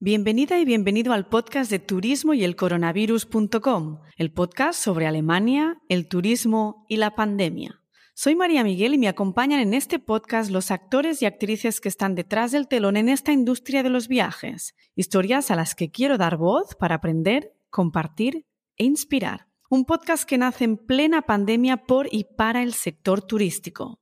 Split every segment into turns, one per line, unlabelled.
Bienvenida y bienvenido al podcast de turismo y el coronavirus.com, el podcast sobre Alemania, el turismo y la pandemia. Soy María Miguel y me acompañan en este podcast los actores y actrices que están detrás del telón en esta industria de los viajes, historias a las que quiero dar voz para aprender, compartir e inspirar. Un podcast que nace en plena pandemia por y para el sector turístico.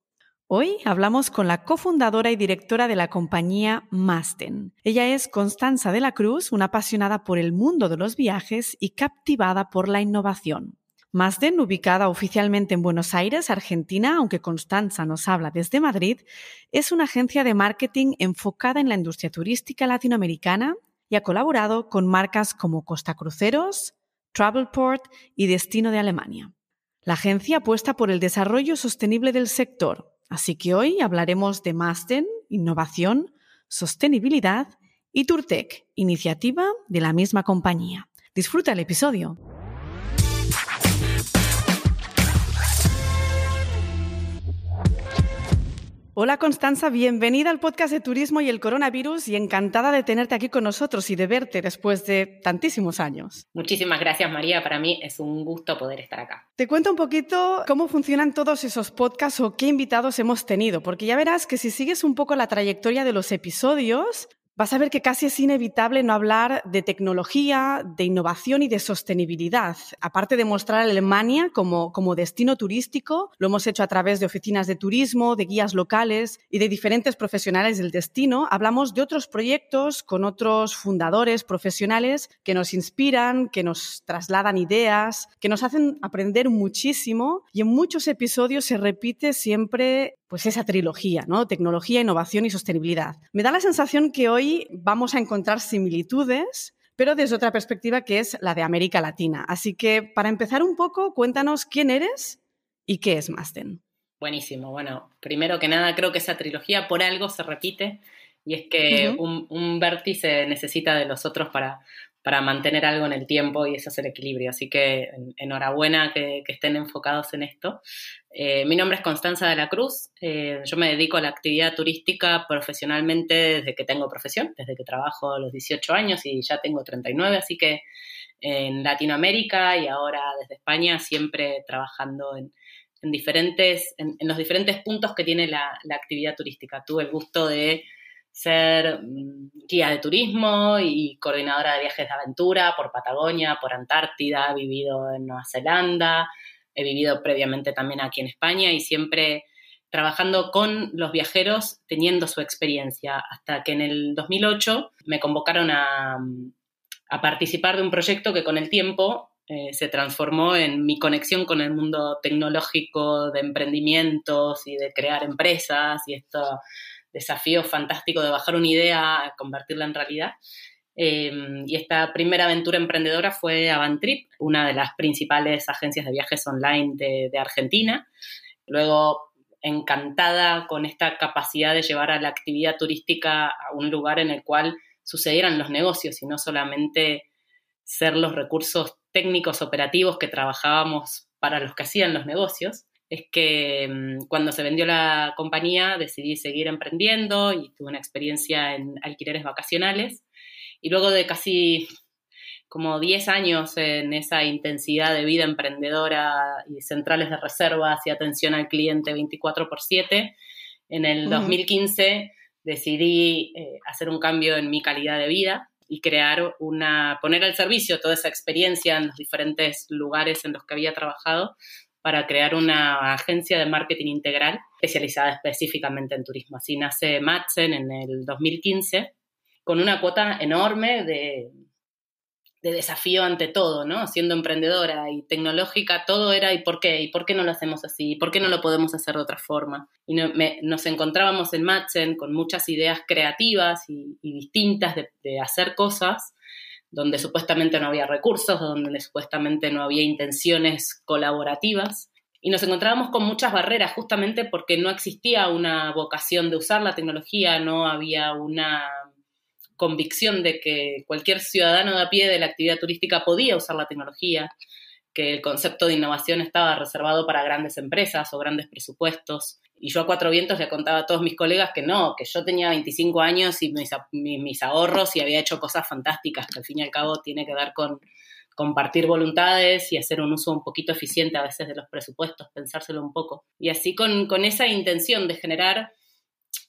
Hoy hablamos con la cofundadora y directora de la compañía Masten. Ella es Constanza de la Cruz, una apasionada por el mundo de los viajes y captivada por la innovación. Masten, ubicada oficialmente en Buenos Aires, Argentina, aunque Constanza nos habla desde Madrid, es una agencia de marketing enfocada en la industria turística latinoamericana y ha colaborado con marcas como Costa Cruceros, Travelport y Destino de Alemania. La agencia apuesta por el desarrollo sostenible del sector, Así que hoy hablaremos de Masten, innovación, sostenibilidad y Turtec, iniciativa de la misma compañía. Disfruta el episodio. Hola Constanza, bienvenida al podcast de Turismo y el Coronavirus y encantada de tenerte aquí con nosotros y de verte después de tantísimos años.
Muchísimas gracias María, para mí es un gusto poder estar acá.
Te cuento un poquito cómo funcionan todos esos podcasts o qué invitados hemos tenido, porque ya verás que si sigues un poco la trayectoria de los episodios, vas a ver que casi es inevitable no hablar de tecnología, de innovación y de sostenibilidad. Aparte de mostrar a Alemania como, como destino turístico, lo hemos hecho a través de oficinas de turismo, de guías locales y de diferentes profesionales del destino. Hablamos de otros proyectos con otros fundadores profesionales que nos inspiran, que nos trasladan ideas, que nos hacen aprender muchísimo y en muchos episodios se repite siempre pues esa trilogía, ¿no? Tecnología, innovación y sostenibilidad. Me da la sensación que hoy vamos a encontrar similitudes, pero desde otra perspectiva que es la de América Latina. Así que para empezar un poco, cuéntanos quién eres y qué es Masten.
Buenísimo. Bueno, primero que nada, creo que esa trilogía por algo se repite y es que un, un, vértice necesita de los otros para, para mantener algo en el tiempo y es el equilibrio. Así que enhorabuena que, estén enfocados en esto. Eh, mi nombre es Constanza de la Cruz. Eh, yo me dedico a la actividad turística profesionalmente desde que tengo profesión, desde que trabajo a los 18 años y ya tengo 39, así que en Latinoamérica y ahora desde España siempre trabajando en, diferentes, en, los diferentes puntos que tiene la actividad turística. Tuve el gusto de ser mm, guía de turismo y coordinadora de viajes de aventura por Patagonia, por Antártida, he vivido en Nueva Zelanda, he vivido previamente también aquí en España y siempre trabajando con los viajeros, teniendo su experiencia, hasta que en el 2008 me convocaron a, participar de un proyecto que con el tiempo eh, se transformó en mi conexión con el mundo tecnológico de emprendimientos y de crear empresas y esto desafío fantástico de bajar una idea, convertirla en realidad. Em, y esta primera aventura emprendedora fue Avantrip, una de las principales agencias de viajes online de, Argentina. Luego, encantada con esta capacidad de llevar a la actividad turística a un lugar en el cual sucedieran los negocios y no solamente ser los recursos técnicos operativos que trabajábamos para los que hacían los negocios es que mm, cuando se vendió la compañía decidí seguir emprendiendo y tuve una experiencia en alquileres vacacionales. Y luego de casi como 10 años en esa intensidad de vida emprendedora y centrales de reservas y atención al cliente 24 por 7, en el 2015 decidí eh, hacer un cambio en mi calidad de vida y crear una, poner al servicio toda esa experiencia en los diferentes lugares en los que había trabajado para crear una agencia de marketing integral especializada específicamente en turismo. Así nace Madsen en el 2015 con una cuota enorme de, desafío ante todo, ¿no? Siendo emprendedora y tecnológica, todo era ¿y por qué? ¿Y por qué no lo hacemos así? ¿Por qué no lo podemos hacer de otra forma? Y nos encontrábamos en Madsen con muchas ideas creativas y, distintas de hacer cosas donde supuestamente no había recursos, donde supuestamente no había intenciones colaborativas. Y nos encontrábamos con muchas barreras justamente porque no existía una vocación de usar la tecnología, no había una convicción de que cualquier ciudadano de a pie de la actividad turística podía usar la tecnología, que el concepto de innovación estaba reservado para grandes empresas o grandes presupuestos. Y yo a cuatro vientos le contaba a todos mis colegas que no, que yo tenía 25 años y mis, ahorros y había hecho cosas fantásticas, que al fin y al cabo tiene que ver con compartir voluntades y hacer un uso un poquito eficiente a veces de los presupuestos, pensárselo un poco. Y así con, con esa intención de generar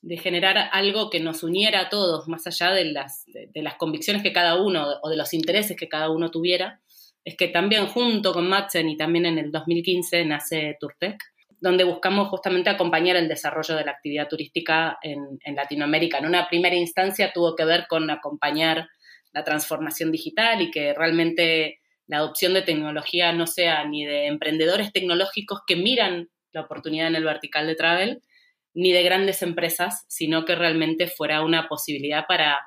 de generar algo que nos uniera a todos, más allá de las, de, las convicciones que cada uno o de los intereses que cada uno tuviera, es que también junto con Madsen y también en el 2015 nace Turtec, donde buscamos justamente acompañar el desarrollo de la actividad turística en, en, Latinoamérica. En una primera instancia tuvo que ver con acompañar la transformación digital y que realmente la adopción de tecnología no sea ni de emprendedores tecnológicos que miran la oportunidad en el vertical de travel, ni de grandes empresas, sino que realmente fuera una posibilidad para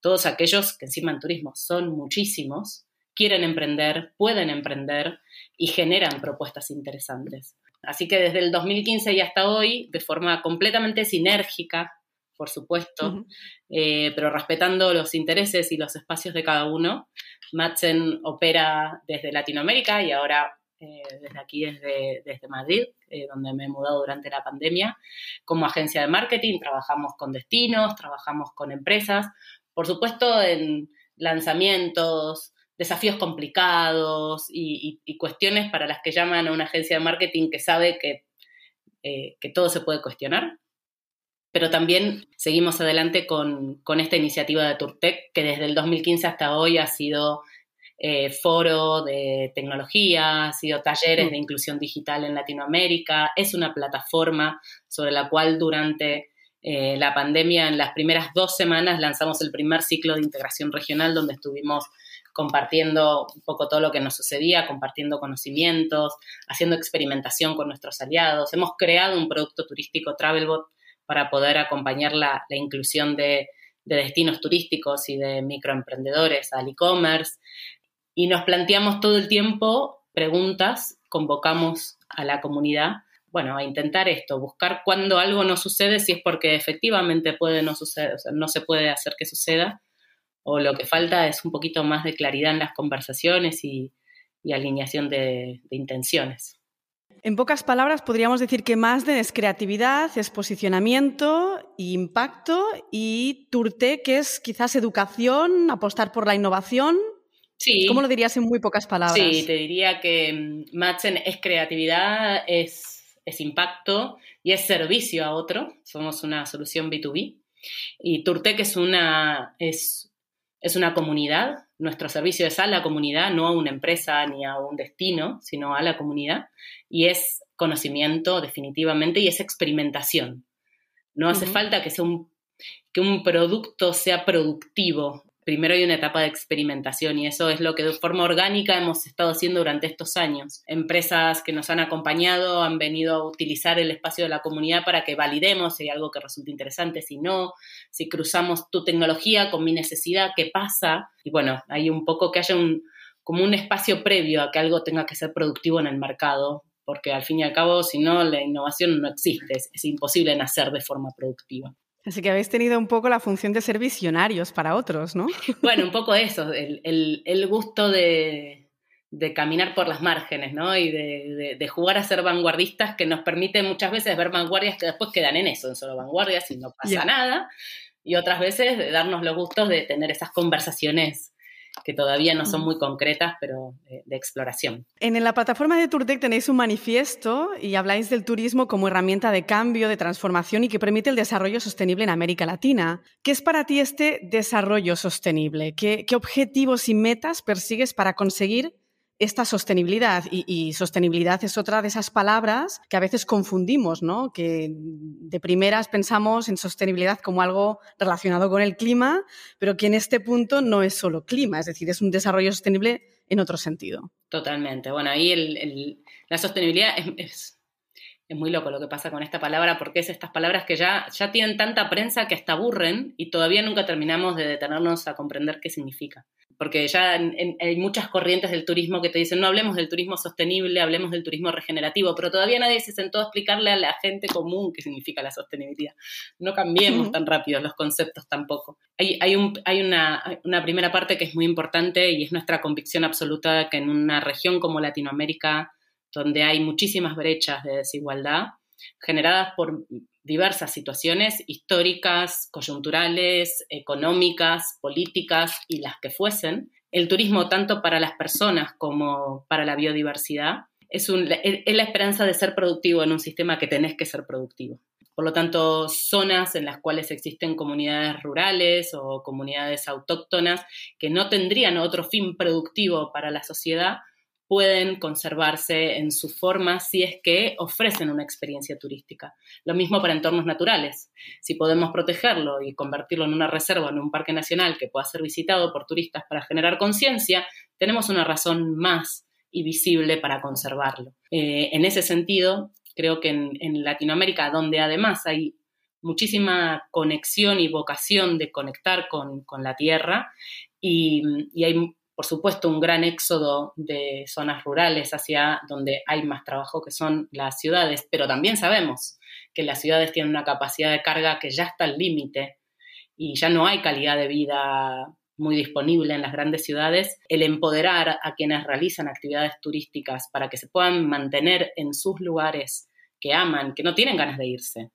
todos aquellos que encima en turismo son muchísimos, quieren emprender, pueden emprender y generan propuestas interesantes. Así que desde el 2015 y hasta hoy, de forma completamente sinérgica, por supuesto, eh, pero respetando los intereses y los espacios de cada uno, Madsen opera desde Latinoamérica y ahora eh, desde aquí, desde, desde Madrid, eh, donde me he mudado durante la pandemia. Como agencia de marketing trabajamos con destinos, trabajamos con empresas, por supuesto en lanzamientos, desafíos complicados y, cuestiones para las que llaman a una agencia de marketing que sabe que, eh, que todo se puede cuestionar. Pero también seguimos adelante con, con esta iniciativa de Turtec, que desde el 2015 hasta hoy ha sido eh, foro de tecnología, ha sido talleres mm. de inclusión digital en Latinoamérica, es una plataforma sobre la cual durante eh, la pandemia, en las primeras dos semanas, lanzamos el primer ciclo de integración regional donde estuvimos compartiendo un poco todo lo que nos sucedía, compartiendo conocimientos, haciendo experimentación con nuestros aliados. Hemos creado un producto turístico Travelbot para poder acompañar la, inclusión de, de, destinos turísticos y de microemprendedores al e-commerce y nos planteamos todo el tiempo preguntas, convocamos a la comunidad, bueno, a intentar esto, buscar cuando algo no sucede, si es porque efectivamente puede no suceder, o sea, no se puede hacer que suceda, o lo que falta es un poquito más de claridad en las conversaciones y, alineación de, intenciones.
En pocas palabras, podríamos decir que más de es creatividad, es posicionamiento e impacto y Turte, que es quizás educación, apostar por la innovación ¿Cómo lo dirías en muy pocas palabras?
Sí, te diría que mm, Madsen es creatividad, es, es impacto y es servicio a otro. Somos una solución B2B. Y Turtec es una, es, es una comunidad. Nuestro servicio es a la comunidad, no a una empresa ni a un destino, sino a la comunidad. Y es conocimiento, definitivamente, y es experimentación. No hace falta que, sea un, que un producto sea productivo primero hay una etapa de experimentación y eso es lo que de forma orgánica hemos estado haciendo durante estos años. Empresas que nos han acompañado han venido a utilizar el espacio de la comunidad para que validemos si hay algo que resulte interesante, si no, si cruzamos tu tecnología con mi necesidad, qué pasa. Y bueno, hay un poco que haya como un espacio previo a que algo tenga que ser productivo en el mercado, porque al fin y al cabo, si no, la innovación no existe, es imposible nacer de forma productiva.
Así que habéis tenido un poco la función de ser visionarios para otros, ¿no?
Bueno, un poco eso, el, gusto de, caminar por las márgenes, ¿no? Y de, jugar a ser vanguardistas que nos permite muchas veces ver vanguardias que después quedan en eso, en solo vanguardias y no pasa nada. Y otras veces de darnos los gustos de tener esas conversaciones que todavía no son muy concretas, pero de, exploración.
En la plataforma de Turtec tenéis un manifiesto y habláis del turismo como herramienta de cambio, de transformación y que permite el desarrollo sostenible en América Latina. ¿Qué es para ti este desarrollo sostenible? qué objetivos y metas persigues para conseguir esta sostenibilidad. Y, sostenibilidad es otra de esas palabras que a veces confundimos, ¿no? Que de primeras pensamos en sostenibilidad como algo relacionado con el clima, pero que en este punto no es solo clima, es decir, es un desarrollo sostenible en otro sentido.
Totalmente. Bueno, ahí la sostenibilidad es, es, muy loco lo que pasa con esta palabra, porque es estas palabras que ya, ya tienen tanta prensa que hasta aburren y todavía nunca terminamos de detenernos a comprender qué significa porque ya hay muchas corrientes del turismo que te dicen, no hablemos del turismo sostenible, hablemos del turismo regenerativo, pero todavía nadie se sentó a explicarle a la gente común qué significa la sostenibilidad. No cambiemos tan rápido los conceptos tampoco. Hay, hay, un, hay una, una primera parte que es muy importante y es nuestra convicción absoluta que en una región como Latinoamérica, donde hay muchísimas brechas de desigualdad, generadas por diversas situaciones históricas, coyunturales, económicas, políticas y las que fuesen, el turismo tanto para las personas como para la biodiversidad es, la esperanza de ser productivo en un sistema que tenés que ser productivo. Por lo tanto, zonas en las cuales existen comunidades rurales o comunidades autóctonas que no tendrían otro fin productivo para la sociedad, pueden conservarse en su forma si es que ofrecen una experiencia turística. Lo mismo para entornos naturales. Si podemos protegerlo y convertirlo en una reserva, en un parque nacional que pueda ser visitado por turistas para generar conciencia, tenemos una razón más y visible para conservarlo. Eh, en ese sentido, creo que en, Latinoamérica, donde además hay muchísima conexión y vocación de conectar con, la tierra y, y hay por supuesto, un gran éxodo de zonas rurales hacia donde hay más trabajo, que son las ciudades, pero también sabemos que las ciudades tienen una capacidad de carga que ya está al límite y ya no hay calidad de vida muy disponible en las grandes ciudades, el empoderar a quienes realizan actividades turísticas para que se puedan mantener en sus lugares que aman, que no tienen ganas de irse,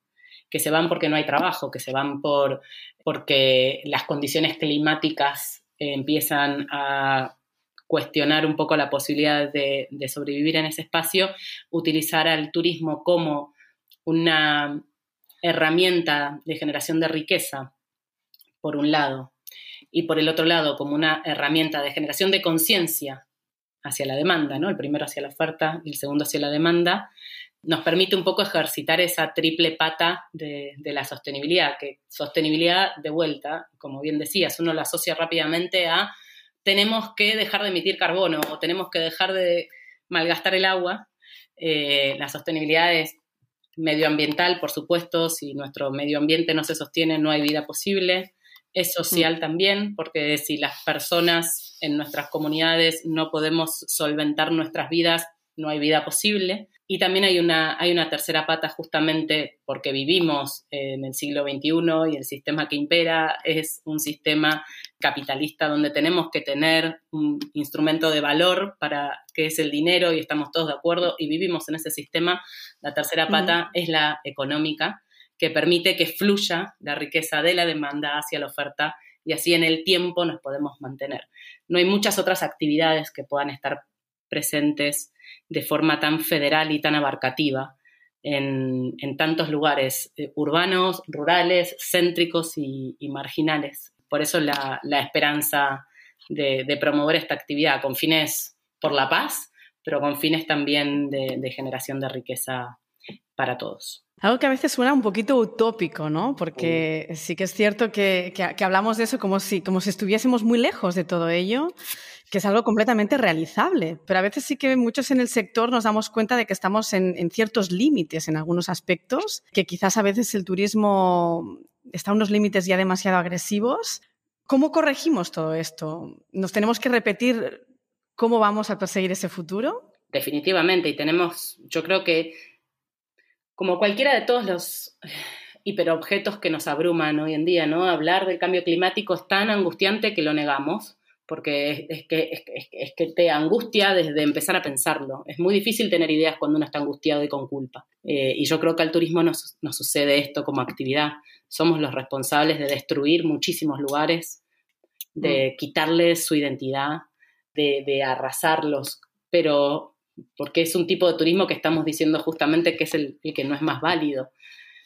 que se van porque no hay trabajo, que se van por, porque las condiciones climáticas empiezan a cuestionar un poco la posibilidad de, sobrevivir en ese espacio, utilizar al turismo como una herramienta de generación de riqueza, por un lado, y por el otro lado como una herramienta de generación de conciencia hacia la demanda, ¿no? El primero hacia la oferta y el segundo hacia la demanda, nos permite un poco ejercitar esa triple pata de, la sostenibilidad, que sostenibilidad de vuelta, como bien decías, uno la asocia rápidamente a tenemos que dejar de emitir carbono o tenemos que dejar de malgastar el agua. Eh, la sostenibilidad es medioambiental, por supuesto, si nuestro medio ambiente no se sostiene no hay vida posible. Es social mm. también, porque si las personas en nuestras comunidades no podemos solventar nuestras vidas, no hay vida posible. Y también hay una, hay una tercera pata justamente porque vivimos en el siglo XXI y el sistema que impera es un sistema capitalista donde tenemos que tener un instrumento de valor para que es el dinero y estamos todos de acuerdo y vivimos en ese sistema. La tercera pata es la económica que permite que fluya la riqueza de la demanda hacia la oferta y así en el tiempo nos podemos mantener. No hay muchas otras actividades que puedan estar presentes de forma tan federal y tan abarcativa en, tantos lugares eh, urbanos, rurales, céntricos y, marginales. Por eso la, esperanza de, promover esta actividad con fines por la paz, pero con fines también de, generación de riqueza para todos.
Algo que a veces suena un poquito utópico, ¿no? Porque sí que es cierto que, que, hablamos de eso como si, como si estuviésemos muy lejos de todo ello que es algo completamente realizable. Pero a veces sí que muchos en el sector nos damos cuenta de que estamos en, ciertos límites en algunos aspectos, que quizás a veces el turismo está a unos límites ya demasiado agresivos. ¿Cómo corregimos todo esto? ¿Nos tenemos que repetir cómo vamos a perseguir ese futuro?
Definitivamente, y tenemos, yo creo que como cualquiera de todos los hiperobjetos que nos abruman hoy en día, ¿no? Hablar del cambio climático es tan angustiante que lo negamos porque es, que, es, que, te angustia desde empezar a pensarlo. Es muy difícil tener ideas cuando uno está angustiado y con culpa. Eh, y yo creo que al turismo nos, sucede esto como actividad. Somos los responsables de destruir muchísimos lugares, de mm. quitarles su identidad, de, arrasarlos, pero porque es un tipo de turismo que estamos diciendo justamente que es el, el que no es más válido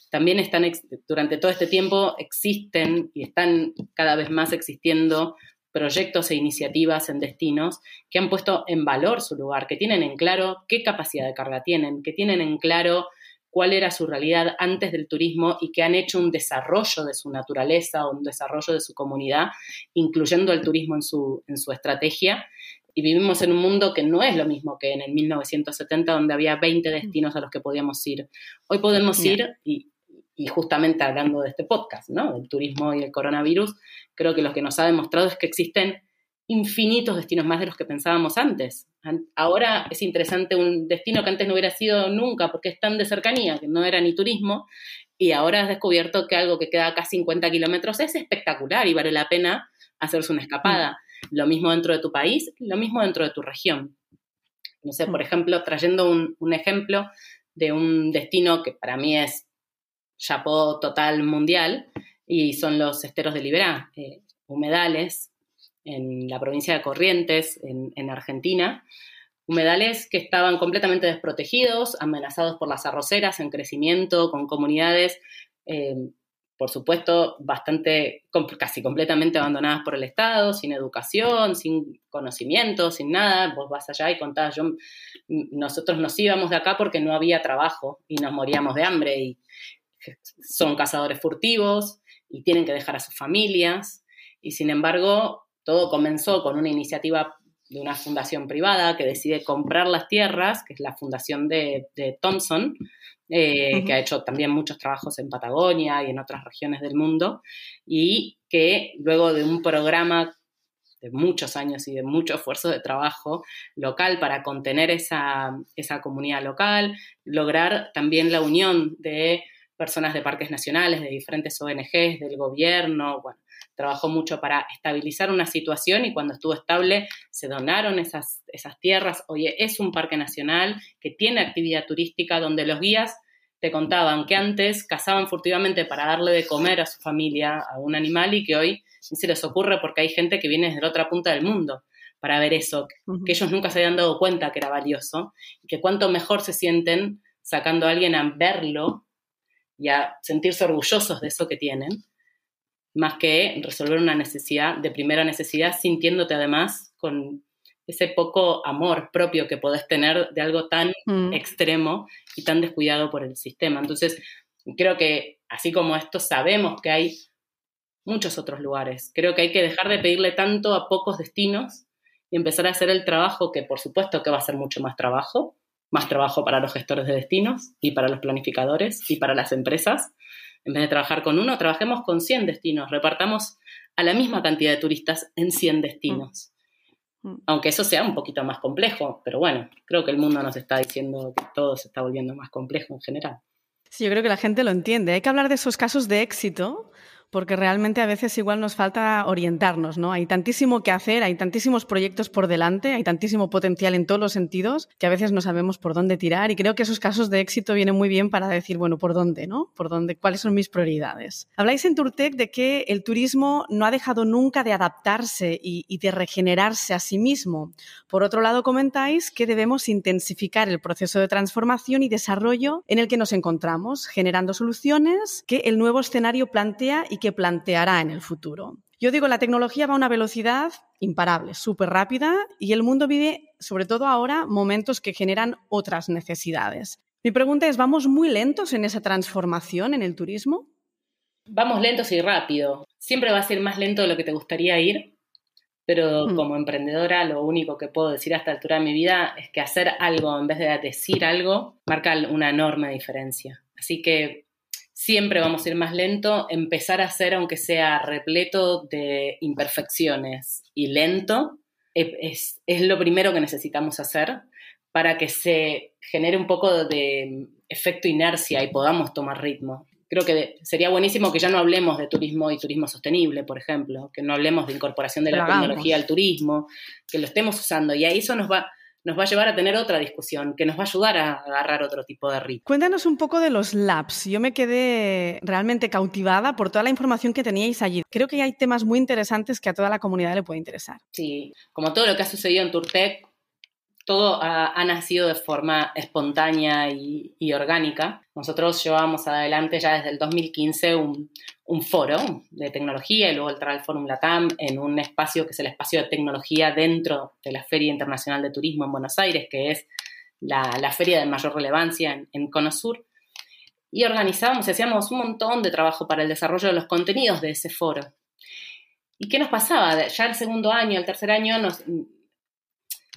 también están, durante todo este tiempo existen y están cada vez más existiendo proyectos e iniciativas en destinos que han puesto en valor su lugar, que tienen en claro qué capacidad de carga tienen, que tienen en claro cuál era su realidad antes del turismo y que han hecho un desarrollo de su naturaleza o un desarrollo de su comunidad, incluyendo el turismo en su, en su estrategia. Y vivimos en un mundo que no es lo mismo que en el 1970, donde había 20 destinos a los que podíamos ir. Hoy podemos ir, y, y justamente hablando de este podcast, ¿no? Del turismo y el coronavirus, creo que lo que nos ha demostrado es que existen infinitos destinos más de los que pensábamos antes. Ahora es interesante un destino que antes no hubiera sido nunca porque es tan de cercanía, que no era ni turismo, y ahora has descubierto que algo que queda acá 50 kilómetros es espectacular y vale la pena hacerse una escapada. Lo mismo dentro de tu país, lo mismo dentro de tu región. No sé, por ejemplo, trayendo un, ejemplo de un destino que para mí es chapó total mundial, y son los esteros de Liberá, eh, humedales en la provincia de Corrientes, en, Argentina, humedales que estaban completamente desprotegidos, amenazados por las arroceras en crecimiento, con comunidades, eh, por supuesto, bastante, casi completamente abandonadas por el Estado, sin educación, sin conocimiento, sin nada. Vos vas allá y contás, yo, nosotros nos íbamos de acá porque no había trabajo y nos moríamos de hambre y son cazadores furtivos y tienen que dejar a sus familias. Y sin embargo, todo comenzó con una iniciativa de una fundación privada que decide comprar las tierras, que es la fundación de, Thompson, eh, que ha hecho también muchos trabajos en Patagonia y en otras regiones del mundo, y que luego de un programa de muchos años y de mucho esfuerzo de trabajo local para contener esa, esa comunidad local, lograr también la unión de personas de parques nacionales, de diferentes ONGs, del gobierno, bueno, trabajó mucho para estabilizar una situación y cuando estuvo estable se donaron esas, esas tierras. Oye, es un parque nacional que tiene actividad turística donde los guías te contaban que antes cazaban furtivamente para darle de comer a su familia, a un animal, y que hoy ni se les ocurre porque hay gente que viene desde la otra punta del mundo para ver eso, que ellos nunca se habían dado cuenta que era valioso, y que cuanto mejor se sienten sacando a alguien a verlo y a sentirse orgullosos de eso que tienen, más que resolver una necesidad de primera necesidad, sintiéndote además con ese poco amor propio que podés tener de algo tan mm. extremo y tan descuidado por el sistema. Entonces, creo que así como esto, sabemos que hay muchos otros lugares. Creo que hay que dejar de pedirle tanto a pocos destinos y empezar a hacer el trabajo que por supuesto que va a ser mucho más trabajo, más trabajo para los gestores de destinos y para los planificadores y para las empresas. En vez de trabajar con uno, trabajemos con 100 destinos, repartamos a la misma cantidad de turistas en 100 destinos. Mm. Mm. Aunque eso sea un poquito más complejo, pero bueno, creo que el mundo nos está diciendo que todo se está volviendo más complejo en general.
Sí, yo creo que la gente lo entiende. Hay que hablar de esos casos de éxito porque realmente a veces igual nos falta orientarnos, ¿no? Hay tantísimo que hacer, hay tantísimos proyectos por delante, hay tantísimo potencial en todos los sentidos que a veces no sabemos por dónde tirar y creo que esos casos de éxito vienen muy bien para decir, bueno, ¿por dónde, no? ¿Por dónde? ¿Cuáles son mis prioridades? Habláis en Turtec de que el turismo no ha dejado nunca de adaptarse y, y de regenerarse a sí mismo. Por otro lado, comentáis que debemos intensificar el proceso de transformación y desarrollo en el que nos encontramos, generando soluciones que el nuevo escenario plantea y que planteará en el futuro. Yo digo, la tecnología va a una velocidad imparable, súper rápida, y el mundo vive, sobre todo ahora, momentos que generan otras necesidades. Mi pregunta es, ¿vamos muy lentos en esa transformación en el turismo?
Vamos lentos y rápido. Siempre va a ser más lento de lo que te gustaría ir, pero mm. como emprendedora lo único que puedo decir a esta altura de mi vida es que hacer algo en vez de decir algo marca una enorme diferencia. Así que siempre vamos a ir más lento, empezar a hacer, aunque sea repleto de imperfecciones y lento, es, lo primero que necesitamos hacer para que se genere un poco de efecto inercia y podamos tomar ritmo. Creo que sería buenísimo que ya no hablemos de turismo y turismo sostenible, por ejemplo, que no hablemos de incorporación de la tecnología al turismo, que lo estemos usando y ahí eso nos va, nos va a llevar a tener otra discusión, que nos va a ayudar a agarrar otro tipo de ritmo.
Cuéntanos un poco de los labs. Yo me quedé realmente cautivada por toda la información que teníais allí. Creo que hay temas muy interesantes que a toda la comunidad le puede interesar.
Sí, como todo lo que ha sucedido en Turtec, todo ha, nacido de forma espontánea y, orgánica. Nosotros llevamos adelante ya desde el 2015 un, foro de tecnología y luego el Travel Forum Latam en un espacio que es el espacio de tecnología dentro de la Feria Internacional de Turismo en Buenos Aires, que es la, feria de mayor relevancia en, en Conosur. Y organizábamos y hacíamos un montón de trabajo para el desarrollo de los contenidos de ese foro. ¿Y qué nos pasaba? Ya el segundo año, el tercer año, nos,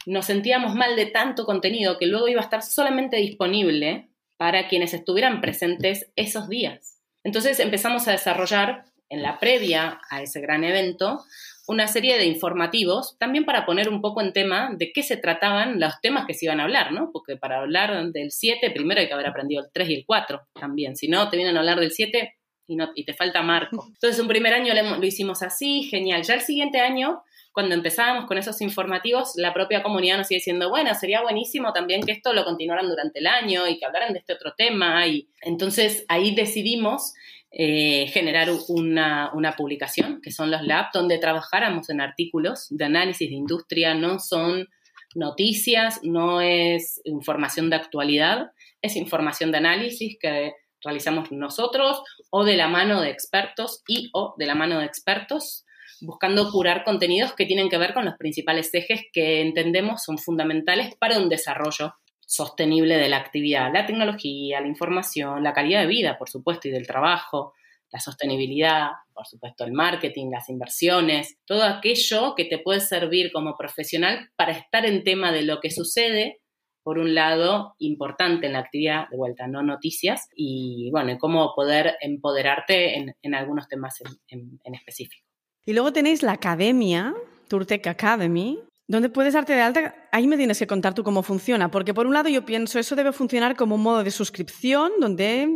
nos sentíamos mal de tanto contenido que luego iba a estar solamente disponible para quienes estuvieran presentes esos días. Entonces empezamos a desarrollar en la previa a ese gran evento una serie de informativos, también para poner un poco en tema de qué se trataban los temas que se iban a hablar, ¿no? Porque para hablar del 7, primero hay que haber aprendido el 3 y el 4 también. Si no, te vienen a hablar del 7 y, no, te falta marco. Entonces, un primer año lo, hicimos así, genial. Ya el siguiente año cuando empezábamos con esos informativos, la propia comunidad nos sigue diciendo, bueno, sería buenísimo también que esto lo continuaran durante el año y que hablaran de este otro tema. Y entonces ahí decidimos eh, generar una, publicación, que son los labs, donde trabajáramos en artículos de análisis de industria, no son noticias, no es información de actualidad, es información de análisis que realizamos nosotros o de la mano de expertos y o de la mano de expertos, buscando curar contenidos que tienen que ver con los principales ejes que entendemos son fundamentales para un desarrollo sostenible de la actividad, la tecnología, la información, la calidad de vida, por supuesto, y del trabajo, la sostenibilidad, por supuesto, el marketing, las inversiones, todo aquello que te puede servir como profesional para estar en tema de lo que sucede, por un lado, importante en la actividad, de vuelta, no noticias, y bueno, cómo poder empoderarte en, algunos temas en, en específico.
Y luego tenéis la academia, Turtec Academy, ¿Dónde puedes darte de alta? Ahí me tienes que contar tú cómo funciona, porque por un lado yo pienso eso debe funcionar como un modo de suscripción donde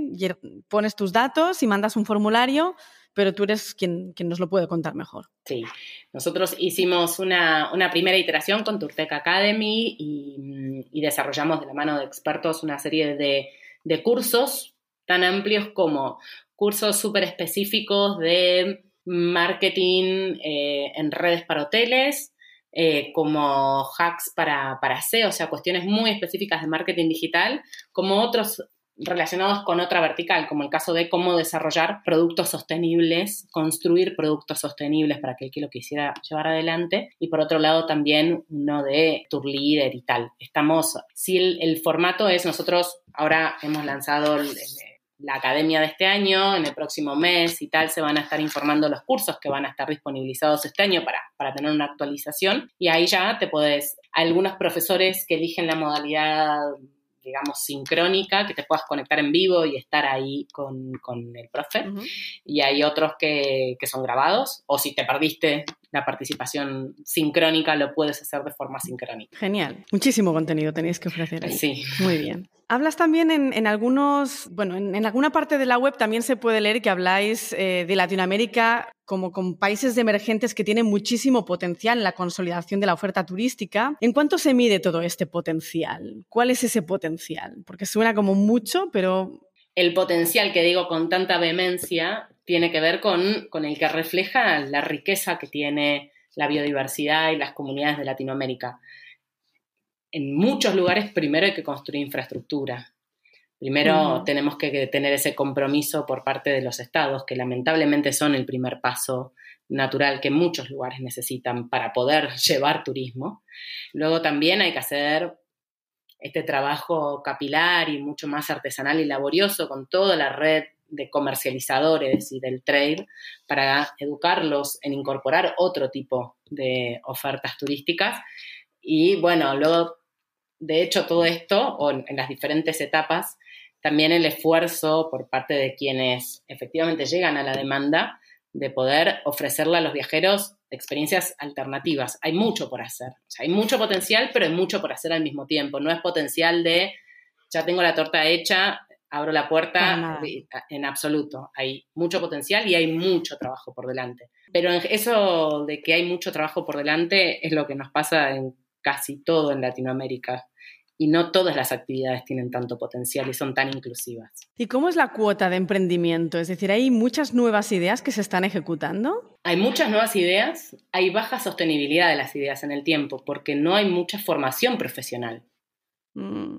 pones tus datos y mandas un formulario, pero tú eres quien, nos lo puede contar mejor.
Sí, nosotros hicimos una, primera iteración con Turtec Academy y, desarrollamos de la mano de expertos una serie de, cursos tan amplios como cursos súper específicos de marketing eh, en redes para hoteles, eh, como hacks para, para SEO, o sea, cuestiones muy específicas de marketing digital, como otros relacionados con otra vertical, como el caso de cómo desarrollar productos sostenibles, construir productos sostenibles para aquel que lo quisiera llevar adelante. Y por otro lado también uno de tour leader y tal. Estamos, si el, formato es, nosotros ahora hemos lanzado el la academia de este año, en el próximo mes y tal, se van a estar informando los cursos que van a estar disponibilizados este año para, para tener una actualización. Y ahí ya te puedes, algunos profesores que eligen la modalidad digamos, sincrónica, que te puedas conectar en vivo y estar ahí con, el profe. Y hay otros que, que, son grabados, o si te perdiste la participación sincrónica, lo puedes hacer de forma sincrónica.
Genial. Muchísimo contenido tenéis que ofrecer ahí.
Sí.
Muy bien. Hablas también en, algunos, bueno, en, alguna parte de la web también se puede leer que habláis eh, de Latinoamérica como con países emergentes que tienen muchísimo potencial en la consolidación de la oferta turística. ¿En cuánto se mide todo este potencial? ¿Cuál es ese potencial? Porque suena como mucho, pero...
El potencial que digo con tanta vehemencia tiene que ver con, con el que refleja la riqueza que tiene la biodiversidad y las comunidades de Latinoamérica en muchos lugares primero hay que construir infraestructura. Primero tenemos que tener ese compromiso por parte de los estados, que lamentablemente son el primer paso natural que muchos lugares necesitan para poder llevar turismo. Luego también hay que hacer este trabajo capilar y mucho más artesanal y laborioso con toda la red de comercializadores y del trade para educarlos en incorporar otro tipo de ofertas turísticas. Y bueno, luego de hecho, todo esto, o en, las diferentes etapas, también el esfuerzo por parte de quienes efectivamente llegan a la demanda de poder ofrecerle a los viajeros experiencias alternativas. Hay mucho por hacer. hay mucho potencial, pero hay mucho por hacer al mismo tiempo. No es potencial de, ya tengo la torta hecha, abro la puerta, en absoluto. Hay mucho potencial y hay mucho trabajo por delante. Pero eso de que hay mucho trabajo por delante es lo que nos pasa en casi todo en Latinoamérica y no todas las actividades tienen tanto potencial y son tan inclusivas.
¿Y cómo es la cuota de emprendimiento? Es decir, ¿hay muchas nuevas ideas que se están ejecutando?
Hay muchas nuevas ideas, hay baja sostenibilidad de las ideas en el tiempo porque no hay mucha formación profesional. Mm.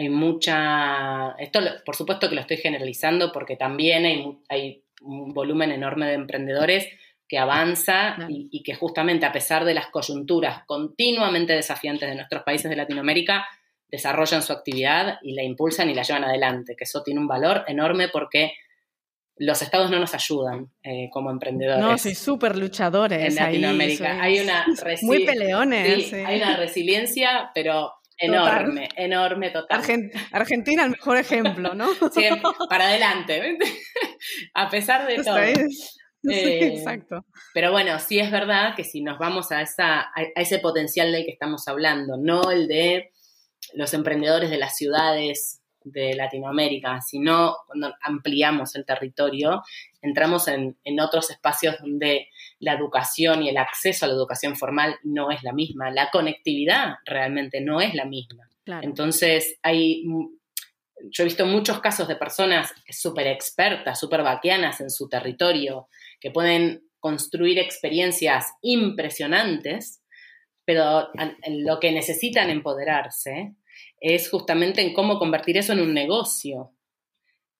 Hay mucha... Esto, por supuesto que lo estoy generalizando porque también hay, hay un volumen enorme de emprendedores que avanza y, que justamente a pesar de las coyunturas continuamente desafiantes de nuestros países de Latinoamérica, desarrollan su actividad y la impulsan y la llevan adelante, que eso tiene un valor enorme porque los estados no nos ayudan eh, como emprendedores.
No, soy súper luchadores.
En Latinoamérica hay una
Muy peleones.
Hay una resiliencia, pero enorme, enorme, total.
Argentina, el mejor ejemplo, ¿no?
Siempre, para adelante. a pesar de todo. Eh,
exacto.
Pero bueno, sí es verdad que si nos vamos a, esa, a ese potencial del que estamos hablando, no el de los emprendedores de las ciudades de Latinoamérica, sino cuando ampliamos el territorio, entramos en, otros espacios donde la educación y el acceso a la educación formal no es la misma, la conectividad realmente no es la misma. Entonces, hay, yo he visto muchos casos de personas súper expertas, súper vaquianas en su territorio, que pueden construir experiencias impresionantes, pero lo que necesitan empoderarse es justamente en cómo convertir eso en un negocio,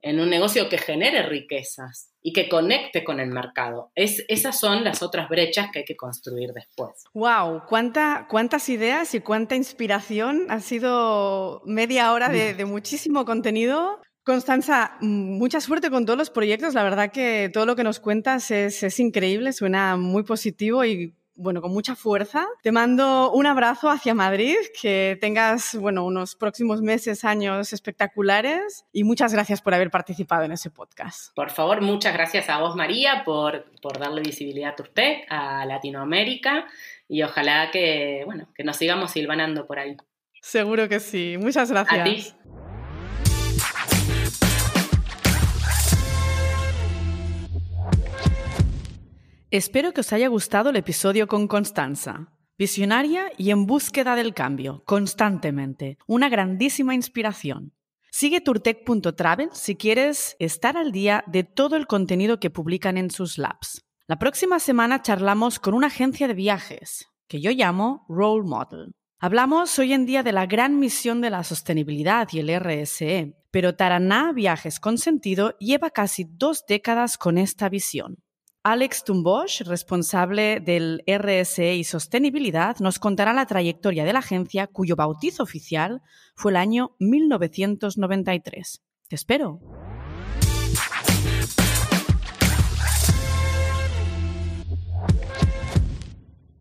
en un negocio que genere riquezas y que conecte con el mercado. Es, esas son las otras brechas que hay que construir después.
¡Wow! ¿Cuánta, ¿Cuántas ideas y cuánta inspiración? Ha sido media hora de, de muchísimo contenido. Constanza, mucha suerte con todos los proyectos. La verdad que todo lo que nos cuentas es, es increíble, suena muy positivo y bueno, con mucha fuerza. Te mando un abrazo hacia Madrid, que tengas, bueno, unos próximos meses, años espectaculares y muchas gracias por haber participado en ese podcast.
Por favor, muchas gracias a vos, María, por, por darle visibilidad a Turtec, a Latinoamérica y ojalá que, bueno, que nos sigamos silvanando por ahí.
Seguro que sí. Muchas gracias.
A ti.
Espero que os haya gustado el episodio con Constanza. Visionaria y en búsqueda del cambio, constantemente. Una grandísima inspiración. Sigue turtec.travel si quieres estar al día de todo el contenido que publican en sus labs. La próxima semana charlamos con una agencia de viajes, que yo llamo Role Model. Hablamos hoy en día de la gran misión de la sostenibilidad y el RSE, pero Taraná Viajes con Sentido lleva casi dos décadas con esta visión. Alex Tumbosch, responsable del RSE y sostenibilidad, nos contará la trayectoria de la agencia cuyo bautizo oficial fue el año 1993. Te espero.